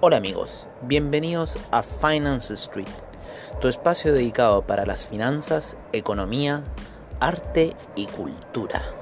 Hola amigos, bienvenidos a Finance Street, tu espacio dedicado para las finanzas, economía, arte y cultura.